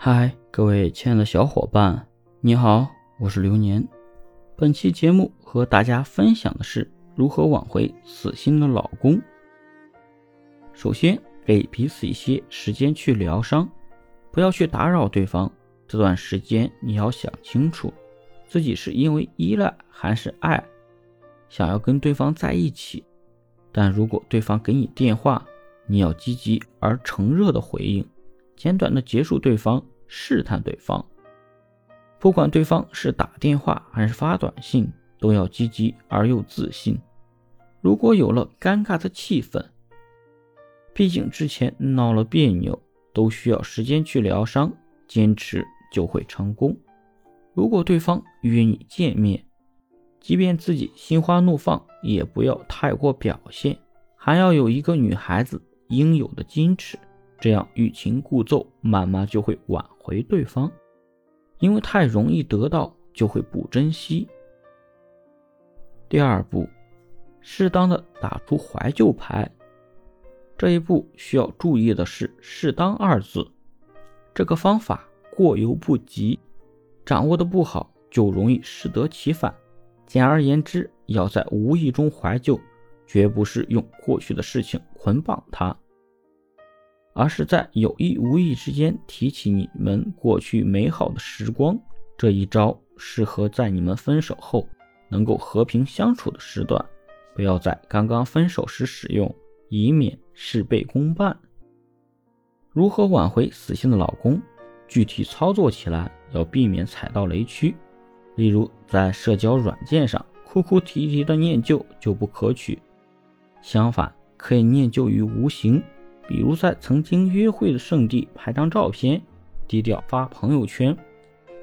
嗨，各位亲爱的小伙伴，你好，我是流年。本期节目和大家分享的是如何挽回死心的老公。首先，给彼此一些时间去疗伤，不要去打扰对方。这段时间，你要想清楚，自己是因为依赖还是爱，想要跟对方在一起。但如果对方给你电话，你要积极而诚热的回应，简短的结束对方，试探对方。不管对方是打电话还是发短信，都要积极而又自信。如果有了尴尬的气氛，毕竟之前闹了别扭，都需要时间去疗伤，坚持就会成功。如果对方约你见面，即便自己心花怒放，也不要太过表现，还要有一个女孩子应有的矜持，这样欲擒故纵，慢慢就会挽回对方。因为太容易得到，就会不珍惜。第二步，适当的打出怀旧牌。这一步需要注意的是“适当”二字，这个方法过犹不及，掌握的不好就容易适得其反。简而言之，要在无意中怀旧，绝不是用过去的事情捆绑他。而是在有意无意之间提起你们过去美好的时光，这一招适合在你们分手后能够和平相处的时段，不要在刚刚分手时使用，以免事倍功半。如何挽回死心的老公？具体操作起来要避免踩到雷区，例如在社交软件上哭哭啼啼的念旧就不可取，相反可以念旧于无形。比如在曾经约会的圣地拍张照片，低调发朋友圈，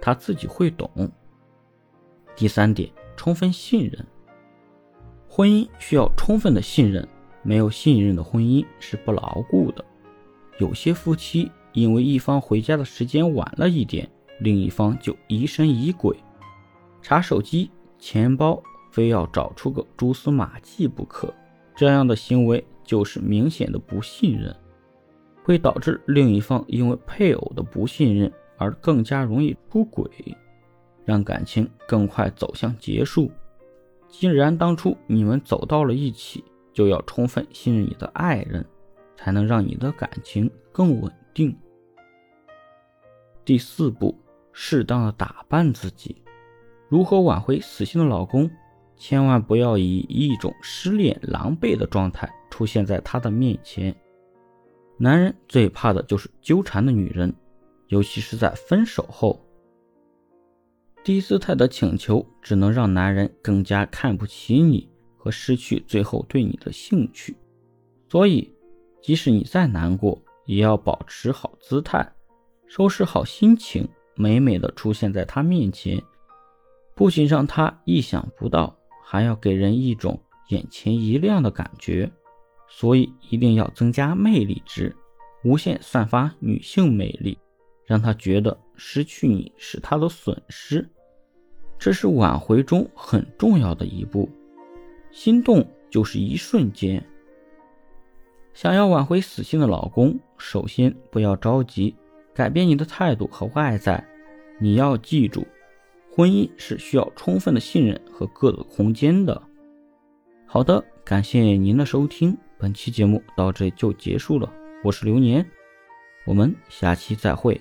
他自己会懂。第三点，充分信任。婚姻需要充分的信任，没有信任的婚姻是不牢固的。有些夫妻因为一方回家的时间晚了一点，另一方就疑神疑鬼，查手机、钱包，非要找出个蛛丝马迹不可。这样的行为。就是明显的不信任，会导致另一方因为配偶的不信任而更加容易出轨，让感情更快走向结束。既然当初你们走到了一起，就要充分信任你的爱人，才能让你的感情更稳定。第四步，适当的打扮自己。如何挽回死心的老公？千万不要以一种失恋狼狈的状态。出现在他的面前，男人最怕的就是纠缠的女人，尤其是在分手后。低姿态的请求只能让男人更加看不起你和失去最后对你的兴趣。所以，即使你再难过，也要保持好姿态，收拾好心情，美美的出现在他面前，不仅让他意想不到，还要给人一种眼前一亮的感觉。所以一定要增加魅力值，无限散发女性魅力，让他觉得失去你是他的损失。这是挽回中很重要的一步。心动就是一瞬间。想要挽回死心的老公，首先不要着急改变你的态度和外在。你要记住，婚姻是需要充分的信任和各自空间的。好的，感谢您的收听。本期节目到这就结束了，我是流年，我们下期再会。